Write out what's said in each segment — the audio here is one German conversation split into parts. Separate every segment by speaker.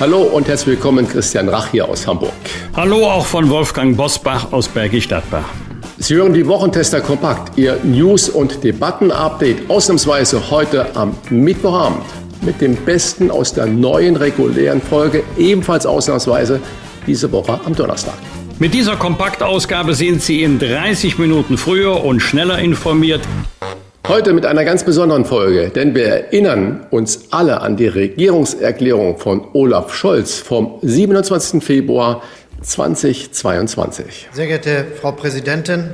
Speaker 1: Hallo und herzlich willkommen, Christian Rach hier aus Hamburg.
Speaker 2: Hallo auch von Wolfgang Bosbach aus Bergisch Gladbach.
Speaker 1: Sie hören die Wochentester Kompakt, Ihr News- und Debatten-Update, ausnahmsweise heute am Mittwochabend mit dem Besten aus der neuen regulären Folge, ebenfalls ausnahmsweise diese Woche am Donnerstag.
Speaker 2: Mit dieser Kompaktausgabe sind Sie in 30 Minuten früher und schneller informiert.
Speaker 1: Heute mit einer ganz besonderen Folge, denn wir erinnern uns alle an die Regierungserklärung von Olaf Scholz vom 27. Februar 2022.
Speaker 3: Sehr geehrte Frau Präsidentin,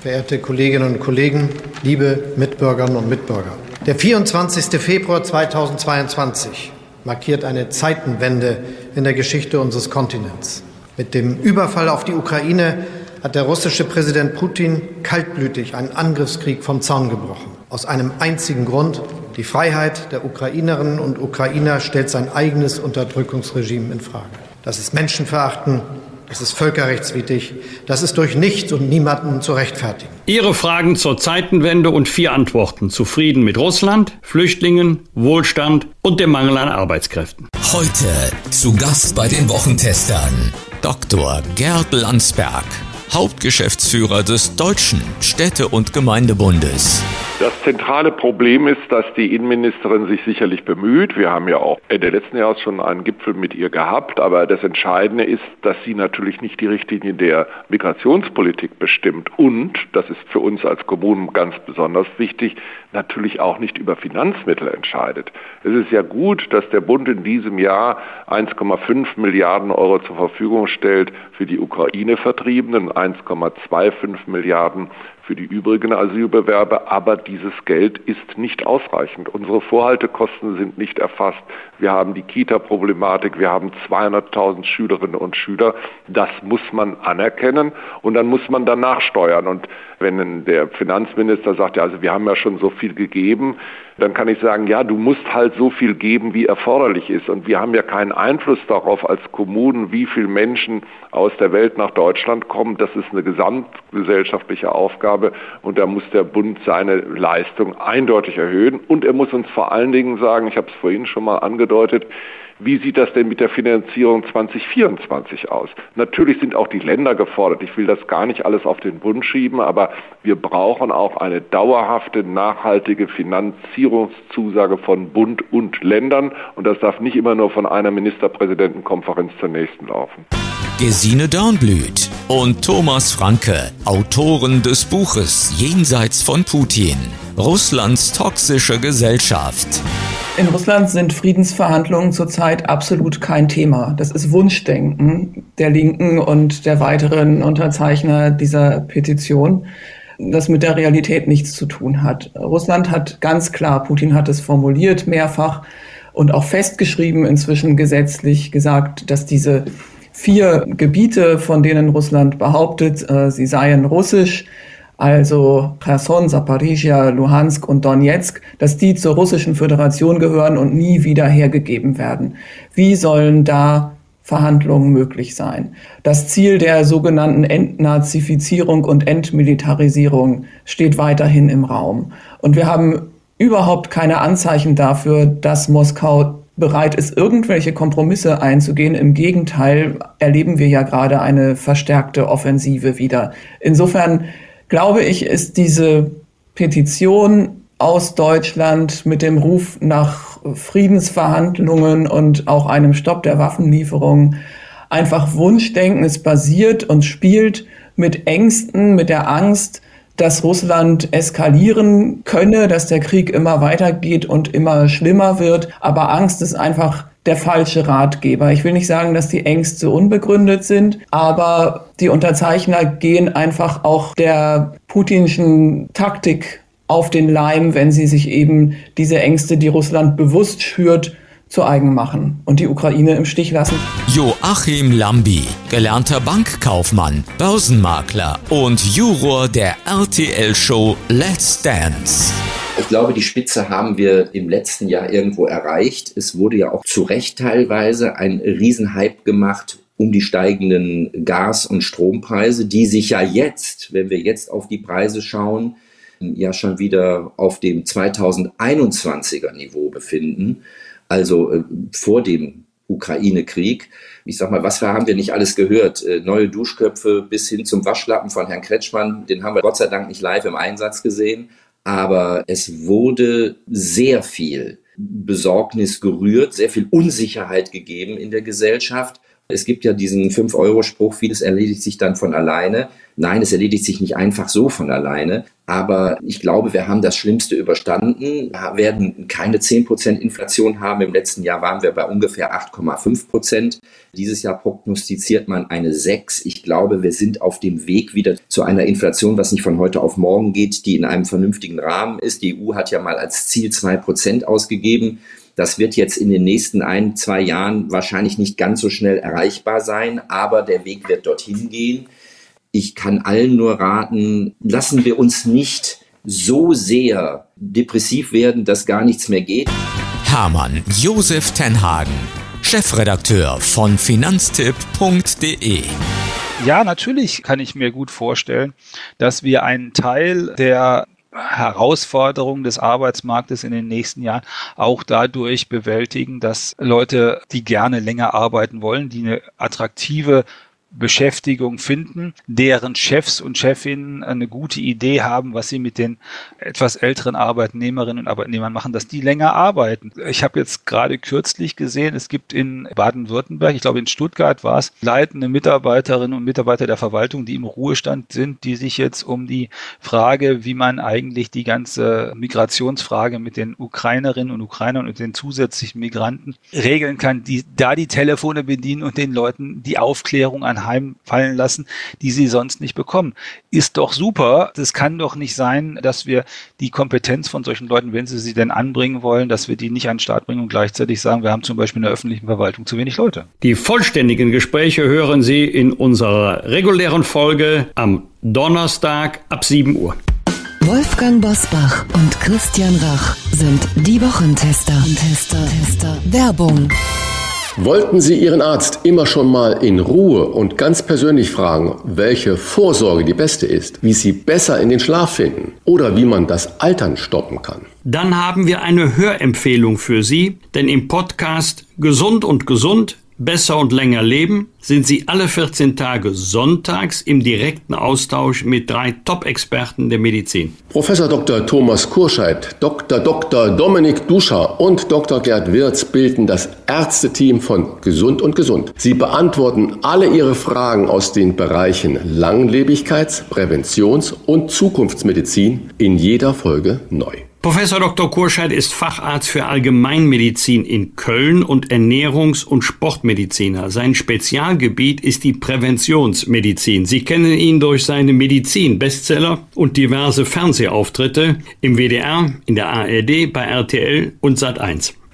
Speaker 3: verehrte Kolleginnen und Kollegen, liebe Mitbürgerinnen und Mitbürger. Der 24. Februar 2022 markiert eine Zeitenwende in der Geschichte unseres Kontinents. Mit dem Überfall auf die Ukraine hat der russische Präsident Putin kaltblütig einen Angriffskrieg vom Zaun gebrochen. Aus einem einzigen Grund. Die Freiheit der Ukrainerinnen und Ukrainer stellt sein eigenes Unterdrückungsregime in Frage. Das ist Menschenverachten, das ist völkerrechtswidrig, das ist durch nichts und niemanden zu rechtfertigen.
Speaker 2: Ihre Fragen zur Zeitenwende und vier Antworten zu Frieden mit Russland, Flüchtlingen, Wohlstand und dem Mangel an Arbeitskräften.
Speaker 4: Heute zu Gast bei den Wochentestern Dr. Gerd Landsberg, Hauptgeschäftsführer des Deutschen Städte- und Gemeindebundes.
Speaker 5: Das zentrale Problem ist, dass die Innenministerin sich sicherlich bemüht. Wir haben ja auch Ende letzten Jahres schon einen Gipfel mit ihr gehabt. Aber das Entscheidende ist, dass sie natürlich nicht die Richtlinie der Migrationspolitik bestimmt. Und, das ist für uns als Kommunen ganz besonders wichtig, natürlich auch nicht über Finanzmittel entscheidet. Es ist ja gut, dass der Bund in diesem Jahr 1,5 Milliarden Euro zur Verfügung stellt für die Ukraine-Vertriebenen, 1,25 Milliarden für die übrigen Asylbewerber, aber dieses Geld ist nicht ausreichend. Unsere Vorhaltekosten sind nicht erfasst. Wir haben die Kita-Problematik, wir haben 200.000 Schülerinnen und Schüler. Das muss man anerkennen und dann muss man danach steuern. Und wenn der Finanzminister sagt, ja, also wir haben ja schon so viel gegeben, dann kann ich sagen, ja, du musst halt so viel geben, wie erforderlich ist. Und wir haben ja keinen Einfluss darauf als Kommunen, wie viele Menschen aus der Welt nach Deutschland kommen. Das ist eine gesamtgesellschaftliche Aufgabe und da muss der Bund seine Leistung eindeutig erhöhen. Und er muss uns vor allen Dingen sagen, ich habe es vorhin schon mal angedeutet, wie sieht das denn mit der Finanzierung 2024 aus? Natürlich sind auch die Länder gefordert. Ich will das gar nicht alles auf den Bund schieben, aber wir brauchen auch eine dauerhafte, nachhaltige Finanzierungszusage von Bund und Ländern. Und das darf nicht immer nur von einer Ministerpräsidentenkonferenz zur nächsten laufen.
Speaker 4: Gesine Dornblüt und Thomas Franke, Autoren des Buches Jenseits von Putin, Russlands toxische Gesellschaft.
Speaker 6: In Russland sind Friedensverhandlungen zurzeit absolut kein Thema. Das ist Wunschdenken der Linken und der weiteren Unterzeichner dieser Petition, das mit der Realität nichts zu tun hat. Russland hat ganz klar, Putin hat es formuliert mehrfach und auch festgeschrieben, inzwischen gesetzlich gesagt, dass diese vier Gebiete, von denen Russland behauptet, äh, sie seien russisch, also Cherson, Zaporizhia, Luhansk und Donetsk, dass die zur russischen Föderation gehören und nie wieder hergegeben werden. Wie sollen da Verhandlungen möglich sein? Das Ziel der sogenannten Entnazifizierung und Entmilitarisierung steht weiterhin im Raum. Und wir haben überhaupt keine Anzeichen dafür, dass Moskau bereit ist, irgendwelche Kompromisse einzugehen. Im Gegenteil erleben wir ja gerade eine verstärkte Offensive wieder. Insofern glaube ich, ist diese Petition aus Deutschland mit dem Ruf nach Friedensverhandlungen und auch einem Stopp der Waffenlieferung einfach Wunschdenken. Es basiert und spielt mit Ängsten, mit der Angst, dass Russland eskalieren könne, dass der Krieg immer weitergeht und immer schlimmer wird. Aber Angst ist einfach der falsche Ratgeber. Ich will nicht sagen, dass die Ängste unbegründet sind, aber die Unterzeichner gehen einfach auch der putinschen Taktik auf den Leim, wenn sie sich eben diese Ängste, die Russland bewusst schürt, zu eigen machen und die Ukraine im Stich lassen.
Speaker 4: Joachim Lambi, gelernter Bankkaufmann, Börsenmakler und Juror der RTL-Show Let's Dance.
Speaker 7: Ich glaube, die Spitze haben wir im letzten Jahr irgendwo erreicht. Es wurde ja auch zu Recht teilweise ein Riesenhype gemacht um die steigenden Gas- und Strompreise, die sich ja jetzt, wenn wir jetzt auf die Preise schauen, ja schon wieder auf dem 2021er Niveau befinden, also äh, vor dem Ukraine-Krieg. Ich sag mal, was haben wir nicht alles gehört? Äh, neue Duschköpfe bis hin zum Waschlappen von Herrn Kretschmann, den haben wir Gott sei Dank nicht live im Einsatz gesehen. Aber es wurde sehr viel Besorgnis gerührt, sehr viel Unsicherheit gegeben in der Gesellschaft. Es gibt ja diesen 5-Euro-Spruch, vieles erledigt sich dann von alleine. Nein, es erledigt sich nicht einfach so von alleine. Aber ich glaube, wir haben das Schlimmste überstanden, werden keine 10% Inflation haben. Im letzten Jahr waren wir bei ungefähr 8,5%. Dieses Jahr prognostiziert man eine 6. Ich glaube, wir sind auf dem Weg wieder zu einer Inflation, was nicht von heute auf morgen geht, die in einem vernünftigen Rahmen ist. Die EU hat ja mal als Ziel 2% ausgegeben. Das wird jetzt in den nächsten ein, zwei Jahren wahrscheinlich nicht ganz so schnell erreichbar sein, aber der Weg wird dorthin gehen. Ich kann allen nur raten, lassen wir uns nicht so sehr depressiv werden, dass gar nichts mehr geht.
Speaker 4: Hermann Josef Tenhagen, Chefredakteur von finanztipp.de.
Speaker 8: Ja, natürlich kann ich mir gut vorstellen, dass wir einen Teil der Herausforderungen des Arbeitsmarktes in den nächsten Jahren auch dadurch bewältigen, dass Leute, die gerne länger arbeiten wollen, die eine attraktive Beschäftigung finden, deren Chefs und Chefinnen eine gute Idee haben, was sie mit den etwas älteren Arbeitnehmerinnen und Arbeitnehmern machen, dass die länger arbeiten. Ich habe jetzt gerade kürzlich gesehen, es gibt in Baden-Württemberg, ich glaube in Stuttgart war es, leitende Mitarbeiterinnen und Mitarbeiter der Verwaltung, die im Ruhestand sind, die sich jetzt um die Frage, wie man eigentlich die ganze Migrationsfrage mit den Ukrainerinnen und Ukrainern und den zusätzlichen Migranten regeln kann, die da die Telefone bedienen und den Leuten die Aufklärung an anheimfallen lassen, die sie sonst nicht bekommen. Ist doch super. Das kann doch nicht sein, dass wir die Kompetenz von solchen Leuten, wenn sie sie denn anbringen wollen, dass wir die nicht an den Start bringen und gleichzeitig sagen, wir haben zum Beispiel in der öffentlichen Verwaltung zu wenig Leute.
Speaker 2: Die vollständigen Gespräche hören Sie in unserer regulären Folge am Donnerstag ab 7 Uhr.
Speaker 9: Wolfgang Bosbach und Christian Rach sind die Wochentester. Tester, Tester. Werbung.
Speaker 1: Wollten Sie Ihren Arzt immer schon mal in Ruhe und ganz persönlich fragen, welche Vorsorge die beste ist, wie Sie besser in den Schlaf finden oder wie man das Altern stoppen kann?
Speaker 2: Dann haben wir eine Hörempfehlung für Sie, denn im Podcast Gesund und Gesund Besser und länger leben sind Sie alle 14 Tage sonntags im direkten Austausch mit drei Top-Experten der Medizin.
Speaker 1: Professor Dr. Thomas Kurscheid, Dr. Dr. Dominik Duscher und Dr. Gerd Wirz bilden das Ärzteteam von Gesund und Gesund. Sie beantworten alle Ihre Fragen aus den Bereichen Langlebigkeits-, Präventions- und Zukunftsmedizin in jeder Folge neu.
Speaker 2: Professor Dr. Kurscheid ist Facharzt für Allgemeinmedizin in Köln und Ernährungs- und Sportmediziner. Sein Spezialgebiet ist die Präventionsmedizin. Sie kennen ihn durch seine Medizin-Bestseller und diverse Fernsehauftritte im WDR, in der ARD, bei RTL und Sat1.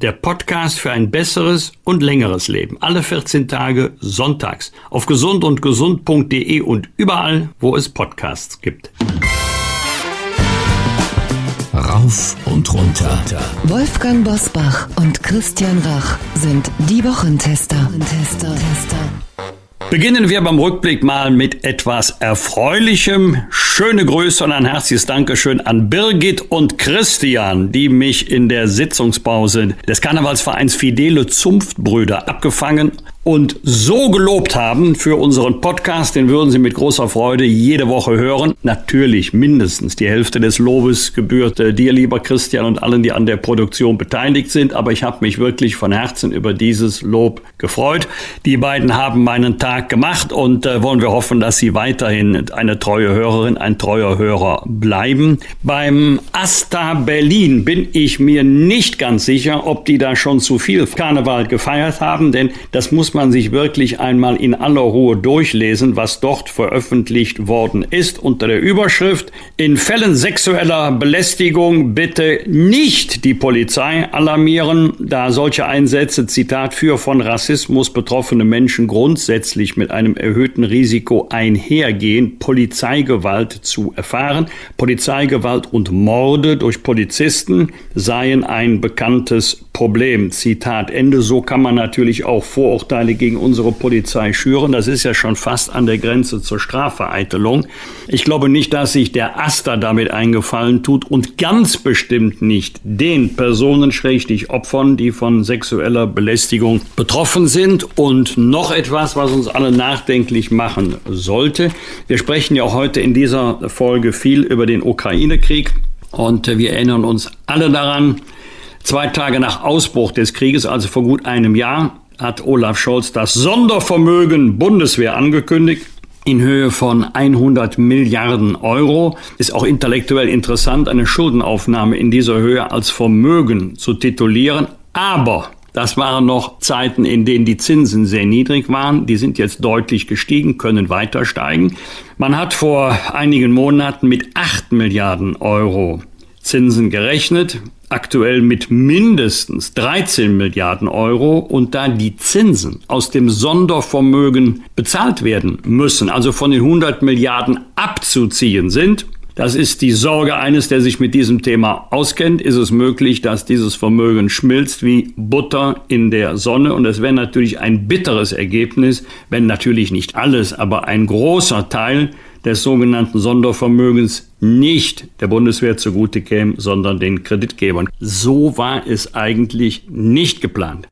Speaker 2: der Podcast für ein besseres und längeres Leben. Alle 14 Tage sonntags auf gesund und gesund.de und überall, wo es Podcasts gibt.
Speaker 4: Rauf und runter.
Speaker 9: Wolfgang Bosbach und Christian Rach sind die Wochentester. Tester, Tester.
Speaker 2: Beginnen wir beim Rückblick mal mit etwas Erfreulichem. Schöne Grüße und ein herzliches Dankeschön an Birgit und Christian, die mich in der Sitzungspause des Karnevalsvereins Fidele Zunftbrüder abgefangen und so gelobt haben für unseren Podcast, den würden Sie mit großer Freude jede Woche hören. Natürlich mindestens die Hälfte des Lobes gebührt äh, dir, lieber Christian, und allen, die an der Produktion beteiligt sind. Aber ich habe mich wirklich von Herzen über dieses Lob gefreut. Die beiden haben meinen Tag gemacht und äh, wollen wir hoffen, dass sie weiterhin eine treue Hörerin, ein treuer Hörer bleiben. Beim Asta Berlin bin ich mir nicht ganz sicher, ob die da schon zu viel Karneval gefeiert haben, denn das muss man sich wirklich einmal in aller Ruhe durchlesen, was dort veröffentlicht worden ist unter der Überschrift In Fällen sexueller Belästigung bitte nicht die Polizei alarmieren, da solche Einsätze, Zitat, für von Rassismus betroffene Menschen grundsätzlich mit einem erhöhten Risiko einhergehen, Polizeigewalt zu erfahren. Polizeigewalt und Morde durch Polizisten seien ein bekanntes Problem. Zitat Ende. So kann man natürlich auch Vorurteile gegen unsere Polizei schüren. Das ist ja schon fast an der Grenze zur Strafvereitelung. Ich glaube nicht, dass sich der Aster damit eingefallen tut und ganz bestimmt nicht den Personen, schrägstich Opfern, die von sexueller Belästigung betroffen sind. Und noch etwas, was uns alle nachdenklich machen sollte. Wir sprechen ja heute in dieser Folge viel über den Ukraine-Krieg. Und wir erinnern uns alle daran, Zwei Tage nach Ausbruch des Krieges, also vor gut einem Jahr, hat Olaf Scholz das Sondervermögen Bundeswehr angekündigt in Höhe von 100 Milliarden Euro. Ist auch intellektuell interessant, eine Schuldenaufnahme in dieser Höhe als Vermögen zu titulieren. Aber das waren noch Zeiten, in denen die Zinsen sehr niedrig waren. Die sind jetzt deutlich gestiegen, können weiter steigen. Man hat vor einigen Monaten mit 8 Milliarden Euro Zinsen gerechnet aktuell mit mindestens 13 Milliarden Euro und da die Zinsen aus dem Sondervermögen bezahlt werden müssen, also von den 100 Milliarden abzuziehen sind, das ist die Sorge eines, der sich mit diesem Thema auskennt. Ist es möglich, dass dieses Vermögen schmilzt wie Butter in der Sonne? Und es wäre natürlich ein bitteres Ergebnis, wenn natürlich nicht alles, aber ein großer Teil des sogenannten Sondervermögens nicht der Bundeswehr zugute käme, sondern den Kreditgebern. So war es eigentlich nicht geplant.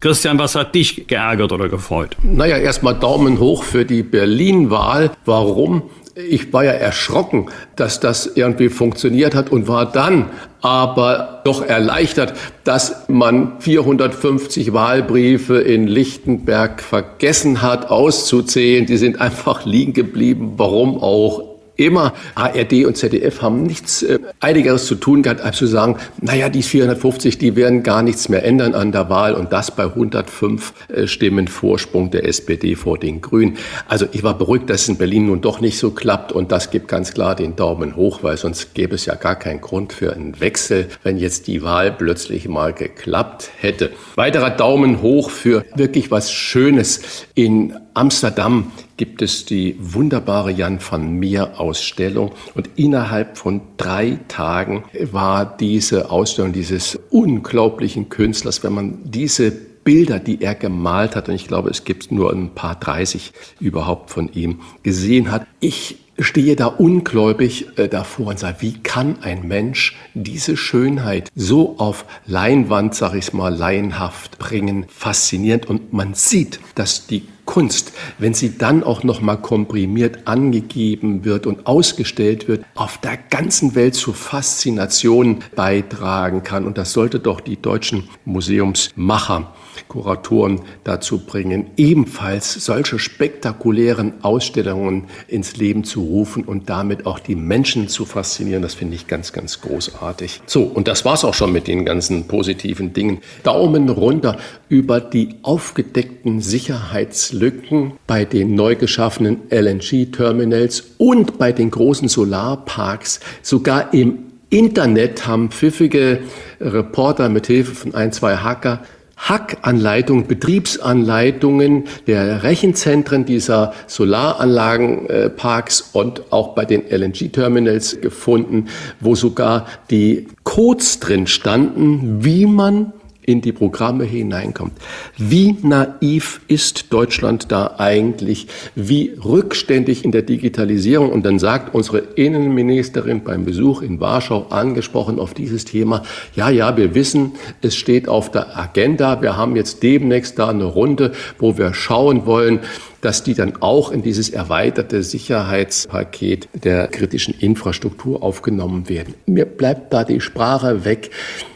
Speaker 2: Christian, was hat dich geärgert oder gefreut?
Speaker 1: Naja, erstmal Daumen hoch für die Berlin-Wahl. Warum? Ich war ja erschrocken, dass das irgendwie funktioniert hat und war dann aber doch erleichtert, dass man 450 Wahlbriefe in Lichtenberg vergessen hat auszuzählen. Die sind einfach liegen geblieben. Warum auch immer ARD und ZDF haben nichts äh, Einigeres zu tun gehabt, als zu sagen, naja, die 450, die werden gar nichts mehr ändern an der Wahl und das bei 105 äh, Stimmen Vorsprung der SPD vor den Grünen. Also ich war beruhigt, dass es in Berlin nun doch nicht so klappt und das gibt ganz klar den Daumen hoch, weil sonst gäbe es ja gar keinen Grund für einen Wechsel, wenn jetzt die Wahl plötzlich mal geklappt hätte. Weiterer Daumen hoch für wirklich was Schönes in Amsterdam gibt es die wunderbare Jan van Meer Ausstellung und innerhalb von drei Tagen war diese Ausstellung dieses unglaublichen Künstlers, wenn man diese Bilder, die er gemalt hat, und ich glaube, es gibt nur ein paar 30 überhaupt von ihm, gesehen hat. Ich stehe da ungläubig äh, davor und sage, wie kann ein Mensch diese Schönheit so auf Leinwand, sag ich mal, laienhaft bringen, faszinierend. Und man sieht, dass die Kunst, wenn sie dann auch noch mal komprimiert angegeben wird und ausgestellt wird, auf der ganzen Welt zur Faszination beitragen kann. Und das sollte doch die deutschen Museumsmacher Kuratoren dazu bringen, ebenfalls solche spektakulären Ausstellungen ins Leben zu rufen und damit auch die Menschen zu faszinieren. Das finde ich ganz, ganz großartig. So, und das war's auch schon mit den ganzen positiven Dingen. Daumen runter über die aufgedeckten Sicherheitslücken bei den neu geschaffenen LNG-Terminals und bei den großen Solarparks. Sogar im Internet haben pfiffige Reporter mit Hilfe von ein, zwei Hacker Hackanleitungen, Betriebsanleitungen der Rechenzentren dieser Solaranlagenparks und auch bei den LNG-Terminals gefunden, wo sogar die Codes drin standen, wie man in die Programme hineinkommt. Wie naiv ist Deutschland da eigentlich? Wie rückständig in der Digitalisierung? Und dann sagt unsere Innenministerin beim Besuch in Warschau angesprochen auf dieses Thema, ja, ja, wir wissen, es steht auf der Agenda. Wir haben jetzt demnächst da eine Runde, wo wir schauen wollen, dass die dann auch in dieses erweiterte Sicherheitspaket der kritischen Infrastruktur aufgenommen werden. Mir bleibt da die Sprache weg,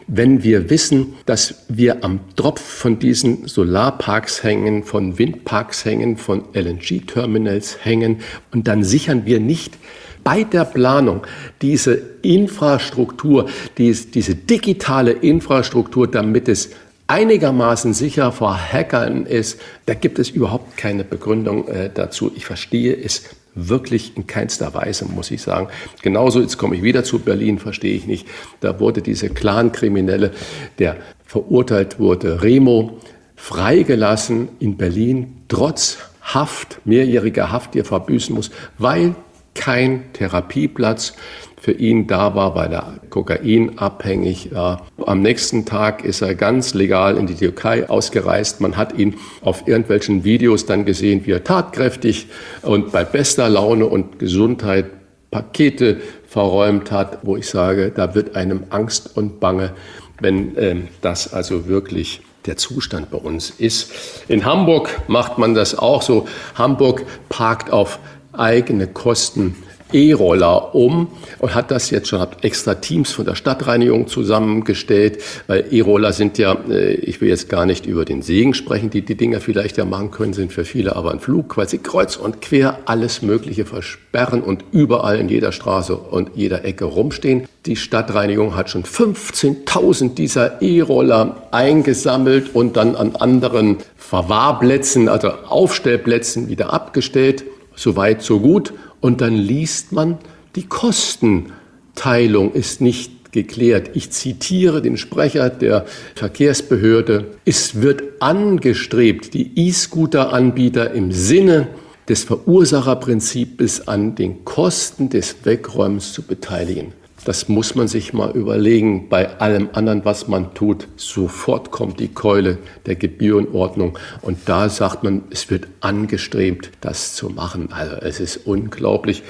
Speaker 1: wenn wir wissen, dass wir am Tropf von diesen Solarparks hängen, von Windparks hängen, von LNG-Terminals hängen und dann sichern wir nicht bei der Planung diese Infrastruktur, diese digitale Infrastruktur, damit es einigermaßen sicher vor Hackern ist, da gibt es überhaupt keine Begründung äh, dazu. Ich verstehe es wirklich in keinster Weise, muss ich sagen. Genauso, jetzt komme ich wieder zu Berlin, verstehe ich nicht. Da wurde diese Clan-Kriminelle, der verurteilt wurde, Remo, freigelassen in Berlin, trotz Haft, mehrjähriger Haft, die er verbüßen muss, weil kein Therapieplatz für ihn da war, weil er kokainabhängig war. Am nächsten Tag ist er ganz legal in die Türkei ausgereist. Man hat ihn auf irgendwelchen Videos dann gesehen, wie er tatkräftig und bei bester Laune und Gesundheit Pakete verräumt hat, wo ich sage, da wird einem Angst und Bange, wenn äh, das also wirklich der Zustand bei uns ist. In Hamburg macht man das auch so. Hamburg parkt auf eigene Kosten E-Roller um und hat das jetzt schon, hat extra Teams von der Stadtreinigung zusammengestellt, weil E-Roller sind ja, äh, ich will jetzt gar nicht über den Segen sprechen, die die Dinger vielleicht ja machen können, sind für viele aber ein Flug, weil sie kreuz und quer alles Mögliche versperren und überall in jeder Straße und jeder Ecke rumstehen. Die Stadtreinigung hat schon 15.000 dieser E-Roller eingesammelt und dann an anderen Verwahrplätzen, also Aufstellplätzen wieder abgestellt. Soweit, so gut. Und dann liest man, die Kostenteilung ist nicht geklärt. Ich zitiere den Sprecher der Verkehrsbehörde. Es wird angestrebt, die E-Scooter-Anbieter im Sinne des Verursacherprinzips an den Kosten des Wegräumens zu beteiligen. Das muss man sich mal überlegen. Bei allem anderen, was man tut, sofort kommt die Keule der Gebührenordnung. Und da sagt man, es wird angestrebt, das zu machen. Also es ist unglaublich.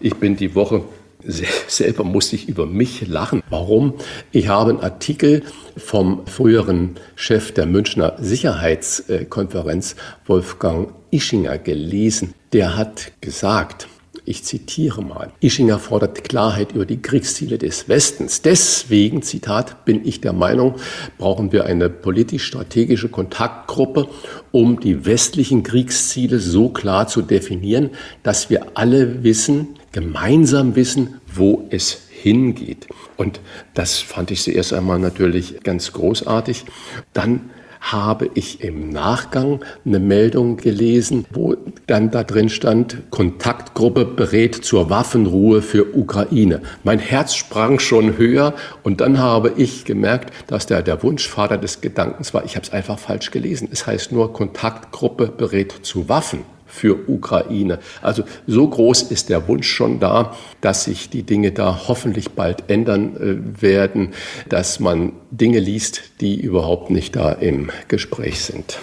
Speaker 1: Ich bin die Woche selber musste ich über mich lachen. Warum? Ich habe einen Artikel vom früheren Chef der Münchner Sicherheitskonferenz, Wolfgang Ischinger, gelesen. Der hat gesagt, ich zitiere mal. Ischinger fordert Klarheit über die Kriegsziele des Westens. Deswegen, Zitat, bin ich der Meinung, brauchen wir eine politisch-strategische Kontaktgruppe, um die westlichen Kriegsziele so klar zu definieren, dass wir alle wissen, gemeinsam wissen, wo es hingeht. Und das fand ich zuerst einmal natürlich ganz großartig. Dann habe ich im Nachgang eine Meldung gelesen, wo dann da drin stand, Kontaktgruppe berät zur Waffenruhe für Ukraine. Mein Herz sprang schon höher und dann habe ich gemerkt, dass der, der Wunschvater des Gedankens war, ich habe es einfach falsch gelesen. Es heißt nur Kontaktgruppe berät zu Waffen für Ukraine. Also so groß ist der Wunsch schon da, dass sich die Dinge da hoffentlich bald ändern äh, werden, dass man Dinge liest, die überhaupt nicht da im Gespräch sind.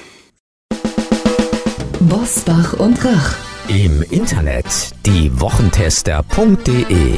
Speaker 9: Bosbach und Rach.
Speaker 4: Im Internet diewochentester.de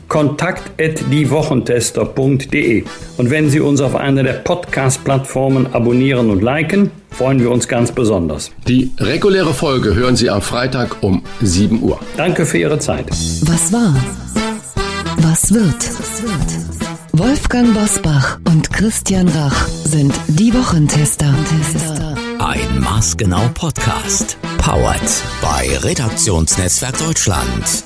Speaker 2: kontakt.diewochentester.de. Und wenn Sie uns auf einer der Podcast-Plattformen abonnieren und liken, freuen wir uns ganz besonders.
Speaker 1: Die reguläre Folge hören Sie am Freitag um 7 Uhr.
Speaker 2: Danke für Ihre Zeit.
Speaker 9: Was war? Was wird? Wolfgang Bosbach und Christian Rach sind die Wochentester.
Speaker 4: Ein maßgenau Podcast. Powered bei Redaktionsnetzwerk Deutschland